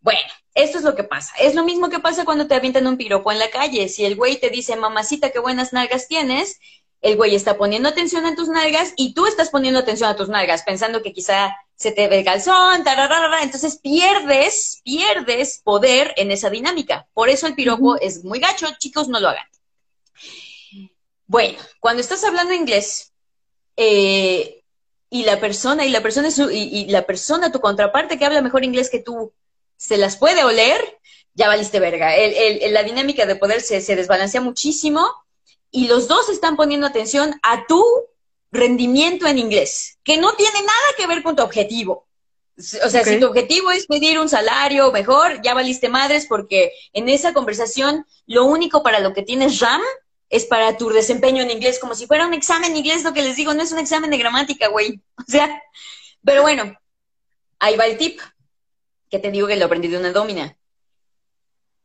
Bueno, esto es lo que pasa. Es lo mismo que pasa cuando te avientan un piropo en la calle. Si el güey te dice, mamacita, qué buenas nalgas tienes, el güey está poniendo atención a tus nalgas y tú estás poniendo atención a tus nalgas, pensando que quizá se te ve el calzón, tararara, entonces pierdes, pierdes poder en esa dinámica. Por eso el piropo es muy gacho, chicos, no lo hagan. Bueno, cuando estás hablando inglés eh, y la persona, y la persona, y, y la persona, tu contraparte que habla mejor inglés que tú, se las puede oler, ya valiste verga. la dinámica de poder se, desbalancea muchísimo y los dos están poniendo atención a tu rendimiento en inglés, que no tiene nada que ver con tu objetivo. O sea, si tu objetivo es pedir un salario mejor, ya valiste madres porque en esa conversación lo único para lo que tienes RAM es para tu desempeño en inglés, como si fuera un examen inglés, lo que les digo, no es un examen de gramática, güey. O sea, pero bueno, ahí va el tip, que te digo que lo aprendí de una domina.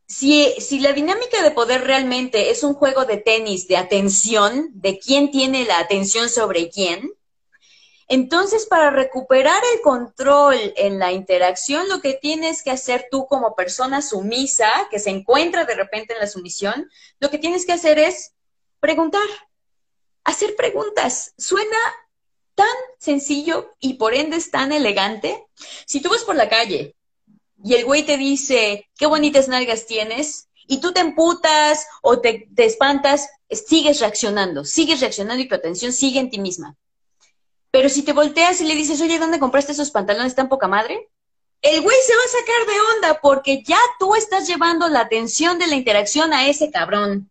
Si, si la dinámica de poder realmente es un juego de tenis, de atención, de quién tiene la atención sobre quién, entonces, para recuperar el control en la interacción, lo que tienes que hacer tú como persona sumisa, que se encuentra de repente en la sumisión, lo que tienes que hacer es preguntar, hacer preguntas. Suena tan sencillo y por ende es tan elegante. Si tú vas por la calle y el güey te dice, qué bonitas nalgas tienes, y tú te emputas o te, te espantas, sigues reaccionando, sigues reaccionando y tu atención sigue en ti misma. Pero si te volteas y le dices, oye, ¿dónde compraste esos pantalones tan poca madre? El güey se va a sacar de onda porque ya tú estás llevando la atención de la interacción a ese cabrón.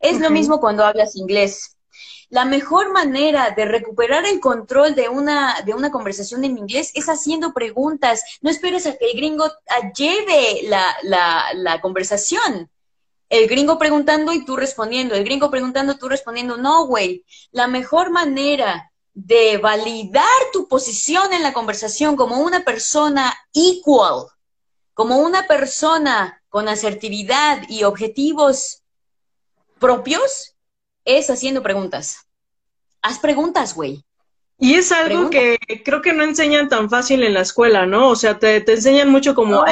Es lo mismo cuando hablas inglés. La mejor manera de recuperar el control de una, de una conversación en inglés es haciendo preguntas. No esperes a que el gringo lleve la, la, conversación. El gringo preguntando y tú respondiendo. El gringo preguntando, tú respondiendo. No, güey. La mejor manera de validar tu posición en la conversación como una persona equal, como una persona con asertividad y objetivos propios, es haciendo preguntas. Haz preguntas, güey. Y es algo que creo que no enseñan tan fácil en la escuela, ¿no? O sea, te, enseñan mucho como,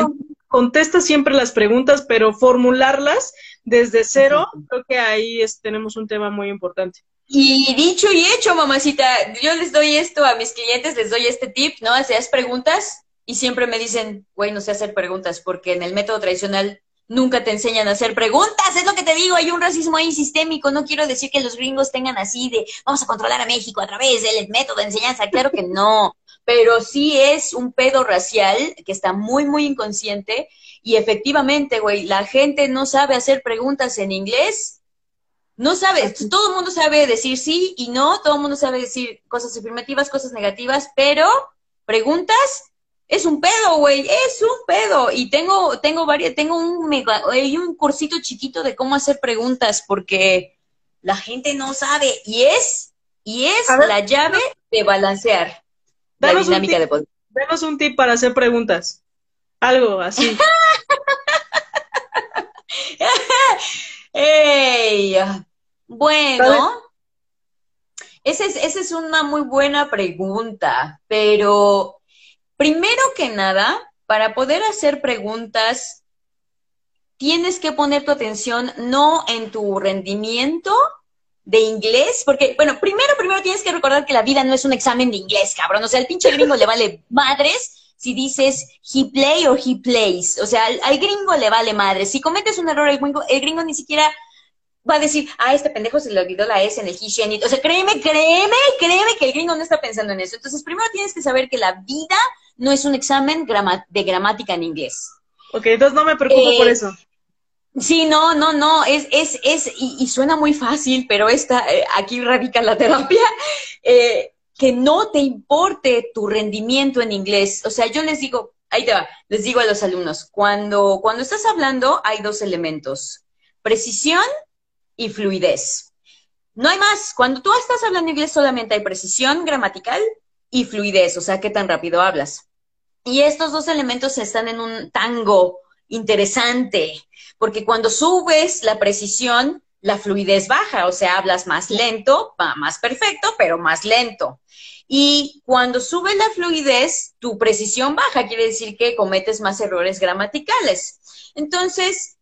contesta siempre las preguntas, pero formularlas desde cero, creo que ahí tenemos un tema muy importante. Y dicho y hecho, mamacita, yo les doy esto a mis clientes, les doy este tip, ¿no? Haces preguntas y siempre me dicen, güey, no sé hacer preguntas, porque en el método tradicional nunca te enseñan a hacer preguntas, es lo que te digo, hay un racismo ahí sistémico, no quiero decir que los gringos tengan así de, vamos a controlar a México a través del método de enseñanza, claro que no, pero sí es un pedo racial que está muy, muy inconsciente. Y efectivamente, güey, la gente no sabe hacer preguntas en inglés. No sabes, todo el mundo sabe decir sí y no, todo el mundo sabe decir cosas afirmativas, cosas negativas, pero preguntas es un pedo, güey, es un pedo. Y tengo, tengo varias, tengo un mega, hay un cursito chiquito de cómo hacer preguntas, porque la gente no sabe, y es, y es la llave de balancear la dinámica de poder. Denos un tip para hacer preguntas. Algo así. Bueno, esa es, esa es una muy buena pregunta, pero primero que nada, para poder hacer preguntas, tienes que poner tu atención no en tu rendimiento de inglés, porque, bueno, primero, primero tienes que recordar que la vida no es un examen de inglés, cabrón. O sea, al pinche gringo le vale madres si dices he play o he plays. O sea, al, gringo le vale madres. Si cometes un error, el gringo, el gringo ni siquiera va a decir, ah, este pendejo se le olvidó la S en el he, O sea, créeme, créeme, créeme que el gringo no está pensando en eso. Entonces, primero tienes que saber que la vida no es un examen de gramática en inglés. Ok, entonces no me preocupo por eh, eso. Sí, no, no, no, es, es, es, y, suena muy fácil, pero esta, eh, aquí radica la terapia, eh, que no te importe tu rendimiento en inglés. O sea, yo les digo, ahí te va, les digo a los alumnos, cuando, cuando estás hablando hay dos elementos, precisión y fluidez. No hay más. Cuando tú estás hablando inglés solamente hay precisión gramatical y fluidez, o sea, qué tan rápido hablas. Y estos dos elementos están en un tango interesante, porque cuando subes la precisión, la fluidez baja, o sea, hablas más lento, va más perfecto, pero más lento. Y cuando sube la fluidez, tu precisión baja, quiere decir que cometes más errores gramaticales. Entonces,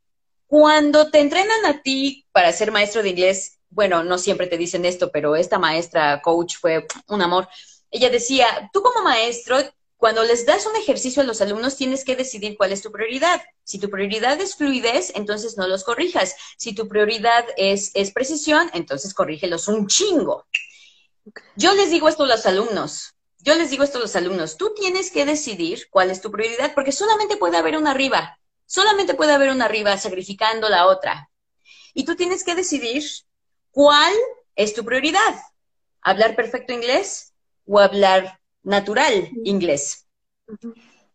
cuando te entrenan a ti para ser maestro de inglés, bueno, no siempre te dicen esto, pero esta maestra, coach, fue un amor. Ella decía, tú como maestro, cuando les das un ejercicio a los alumnos, tienes que decidir cuál es tu prioridad. Si tu prioridad es fluidez, entonces no los corrijas. Si tu prioridad es, es precisión, entonces corrígelos un chingo. Yo les digo esto a los alumnos. Yo les digo esto a los alumnos. Tú tienes que decidir cuál es tu prioridad, porque solamente puede haber una arriba. Solamente puede haber una arriba sacrificando la otra. Y tú tienes que decidir cuál es tu prioridad. ¿Hablar perfecto inglés o hablar natural inglés?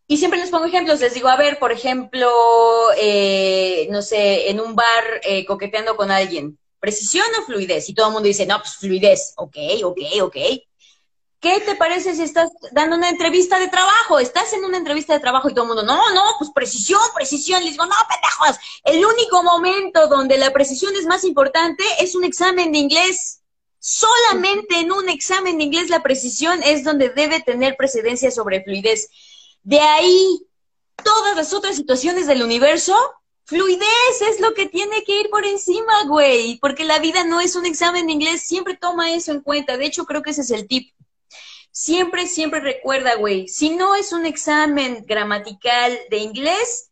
Y siempre les pongo ejemplos, les digo, a ver, por ejemplo, eh, no sé, en un bar eh, coqueteando con alguien, ¿Precisión o fluidez? Y todo el mundo dice, no, pues fluidez. Ok, ok, ok. ¿Qué te parece si estás dando una entrevista de trabajo? Estás en una entrevista de trabajo y todo el mundo, no, no, pues precisión, precisión. Les digo, no, pendejos. El único momento donde la precisión es más importante es un examen de inglés. Solamente en un examen de inglés la precisión es donde debe tener precedencia sobre fluidez. De ahí, todas las otras situaciones del universo, fluidez es lo que tiene que ir por encima, güey. Porque la vida no es un examen de inglés, siempre toma eso en cuenta. De hecho, creo que ese es el tip siempre, siempre recuerda, güey, si no es un examen gramatical de inglés,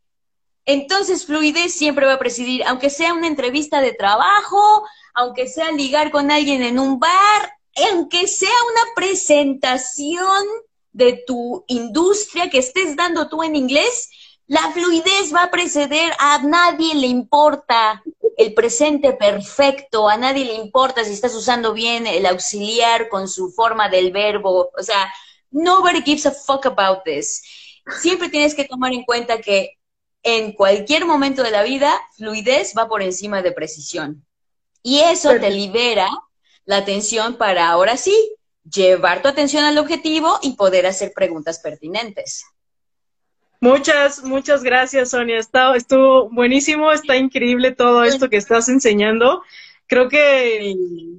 entonces fluidez siempre va a presidir, aunque sea una entrevista de trabajo, aunque sea ligar con alguien en un bar, aunque sea una presentación de tu industria que estés dando tú en inglés, la fluidez va a preceder, a nadie le importa el presente perfecto, a nadie le importa si estás usando bien el auxiliar con su forma del verbo, o sea, nobody gives a fuck about this. Siempre tienes que tomar en cuenta que en cualquier momento de la vida, fluidez va por encima de precisión. Y eso te libera la atención para ahora sí llevar tu atención al objetivo y poder hacer preguntas pertinentes. Muchas, muchas gracias, Sonia. Está, estuvo buenísimo, está increíble todo esto que estás enseñando. Creo que,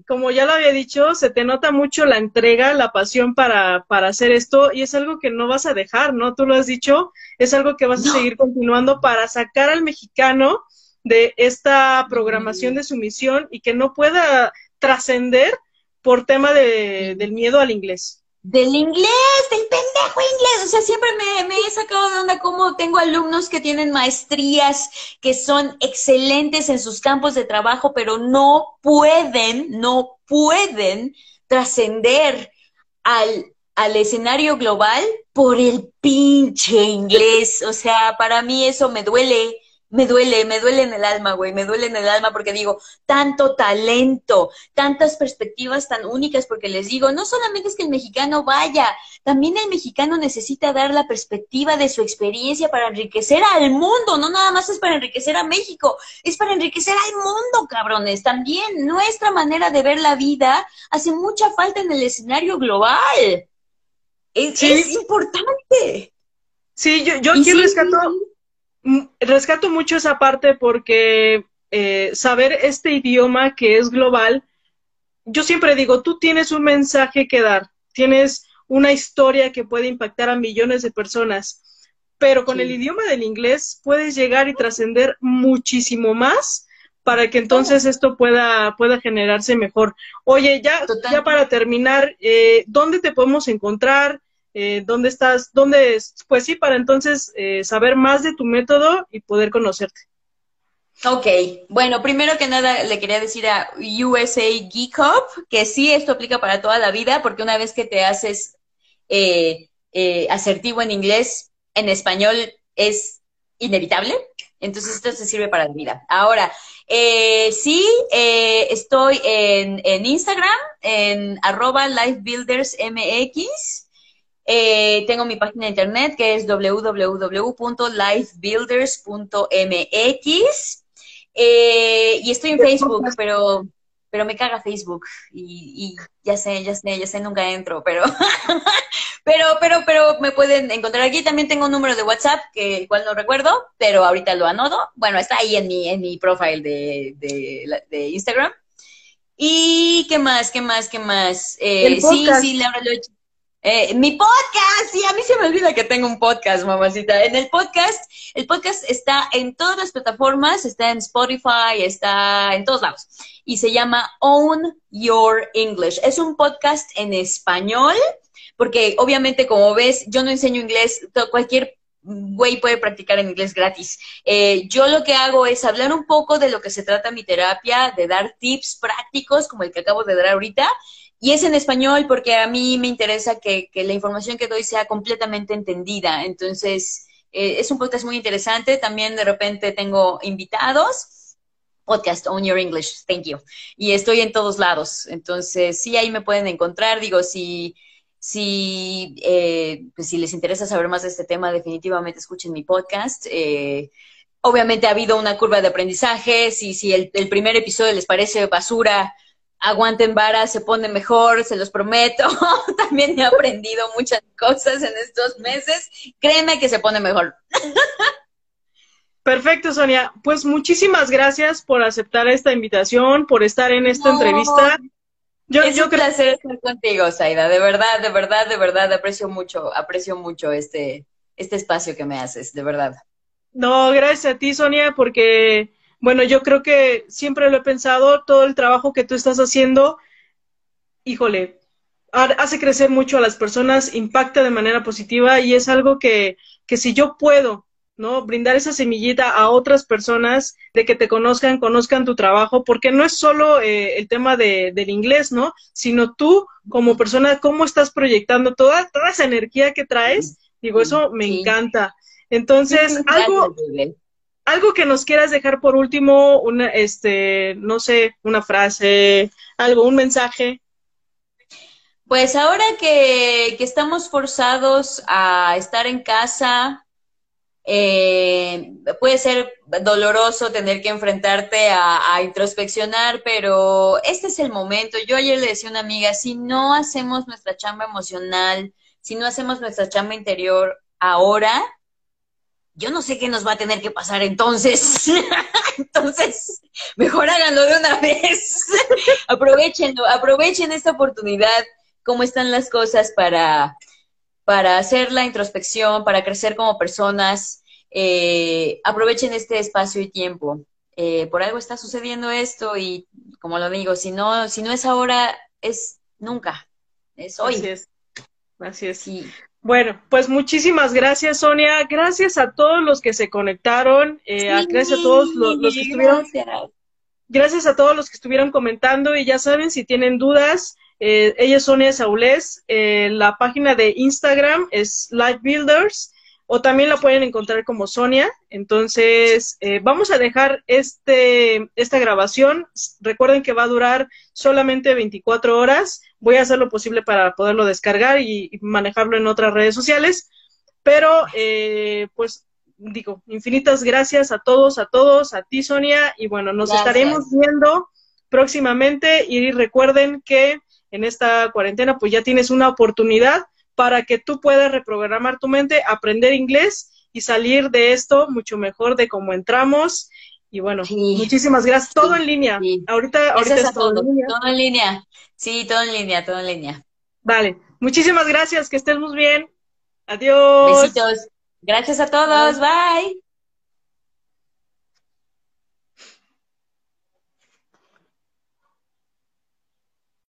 como ya lo había dicho, se te nota mucho la entrega, la pasión para, para hacer esto y es algo que no vas a dejar, ¿no? Tú lo has dicho, es algo que vas a seguir continuando para sacar al mexicano de esta programación de sumisión y que no pueda trascender por tema de, del miedo al inglés del inglés, del pendejo inglés. O sea, siempre me, he sacado de onda cómo tengo alumnos que tienen maestrías, que son excelentes en sus campos de trabajo, pero no pueden, no pueden trascender al, al escenario global por el pinche inglés. O sea, para mí eso me duele me duele, me duele en el alma, güey, me duele en el alma porque digo, tanto talento, tantas perspectivas tan únicas, porque les digo, no solamente es que el mexicano vaya, también el mexicano necesita dar la perspectiva de su experiencia para enriquecer al mundo, no nada más es para enriquecer a México, es para enriquecer al mundo, cabrones. También nuestra manera de ver la vida hace mucha falta en el escenario global. Es, importante. Sí, yo, yo aquí rescato Mm, rescato mucho esa parte porque eh, saber este idioma que es global, yo siempre digo, tú tienes un mensaje que dar, tienes una historia que puede impactar a millones de personas, pero con el idioma del inglés puedes llegar y trascender muchísimo más para que entonces esto pueda, pueda generarse mejor. Oye, ya, ya para terminar, eh, ¿dónde te podemos encontrar? Eh, dónde estás, dónde, pues sí, para entonces eh, saber más de tu método y poder conocerte. Ok, bueno, primero que nada le quería decir a USA Geek Up que sí, esto aplica para toda la vida, porque una vez que te haces eh, eh, asertivo en inglés, en español es inevitable, entonces esto se sirve para la vida. Ahora, sí, estoy en, en, Instagram, en arroba lifebuildersmx, eh, tengo mi página de internet que es www.lifebuilders.mx eh, y estoy en Facebook, pero pero me caga Facebook y, ya sé, ya sé, ya sé, nunca entro, pero pero pero pero me pueden encontrar aquí. También tengo un número de WhatsApp que igual no recuerdo, pero ahorita lo anoto. Bueno, está ahí en mi en mi profile de, de, Instagram. ¿Y qué más? ¿Qué más? ¿Qué más? Eh, sí, sí, Laura lo he hecho. Eh, mi podcast, sí, a mí se me olvida que tengo un podcast, mamacita. En el podcast, el podcast está en todas las plataformas, está en Spotify, está en todos lados. Y se llama Own Your English. Es un podcast en español, porque obviamente, como ves, yo no enseño inglés, cualquier güey puede practicar en inglés gratis. Eh, yo lo que hago es hablar un poco de lo que se trata mi terapia, de dar tips prácticos, como el que acabo de dar ahorita, y es en español porque a mí me interesa que, la información que doy sea completamente entendida. Entonces, eh, es un podcast muy interesante. También de repente tengo invitados. Podcast On Your English, thank you. Y estoy en todos lados. Entonces, sí, ahí me pueden encontrar. Digo, si, si, eh, pues, si les interesa saber más de este tema, definitivamente escuchen mi podcast. Eh, obviamente ha habido una curva de aprendizaje, si, si el, el primer episodio les parece basura, aguanten vara, se pone mejor, se los prometo. También he aprendido muchas cosas en estos meses. Créeme que se pone mejor. Perfecto, Sonia. Pues muchísimas gracias por aceptar esta invitación, por estar en esta entrevista. Yo, es un placer estar contigo, Zaida. De verdad, de verdad, de verdad, aprecio mucho, aprecio mucho este, este espacio que me haces, de verdad. No, gracias a ti, Sonia, porque bueno, yo creo que siempre lo he pensado, todo el trabajo que tú estás haciendo, híjole, hace crecer mucho a las personas, impacta de manera positiva y es algo que, que si yo puedo, ¿no? Brindar esa semillita a otras personas de que te conozcan, conozcan tu trabajo, porque no es solo eh, el tema de, del inglés, ¿no? Sino tú como persona, cómo estás proyectando toda, toda esa energía que traes. Digo, eso me encanta. Entonces, algo, algo que nos quieras dejar por último, una, este, no sé, una frase, algo, un mensaje. Pues ahora que, estamos forzados a estar en casa, eh, puede ser doloroso tener que enfrentarte a, a, introspeccionar, pero este es el momento. Yo ayer le decía a una amiga, si no hacemos nuestra chamba emocional, si no hacemos nuestra chamba interior ahora, yo no sé qué nos va a tener que pasar entonces. entonces, mejor háganlo de una vez. Aprovechenlo, aprovechen esta oportunidad, cómo están las cosas para, para hacer la introspección, para crecer como personas. Eh, aprovechen este espacio y tiempo. Eh, por algo está sucediendo esto y, como lo digo, si no, si no es ahora, es nunca. Es hoy. Así es. Así es. Bueno, pues muchísimas gracias, Sonia. Gracias a todos los que se conectaron. Eh, gracias a todos los, que estuvieron. Gracias. a todos los que estuvieron comentando. Y ya saben, si tienen dudas, eh, ella es Sonia Saulés. Eh, la página de Instagram es Live Builders o también la pueden encontrar como Sonia. Entonces, eh, vamos a dejar este, esta grabación. Recuerden que va a durar solamente 24 horas. Voy a hacer lo posible para poderlo descargar y, manejarlo en otras redes sociales. Pero, eh, pues, digo, infinitas gracias a todos, a todos, a ti, Sonia. Y bueno, nos estaremos viendo próximamente. Y recuerden que en esta cuarentena, pues ya tienes una oportunidad para que tú puedas reprogramar tu mente, aprender inglés y salir de esto mucho mejor de cómo entramos. Y bueno, muchísimas gracias. Todo en línea. Ahorita, ahorita es todo, en línea. Todo en línea. Sí, todo en línea, todo en línea. Vale. Muchísimas gracias. Que estés muy bien. Adiós. Besitos. Gracias a todos. Bye.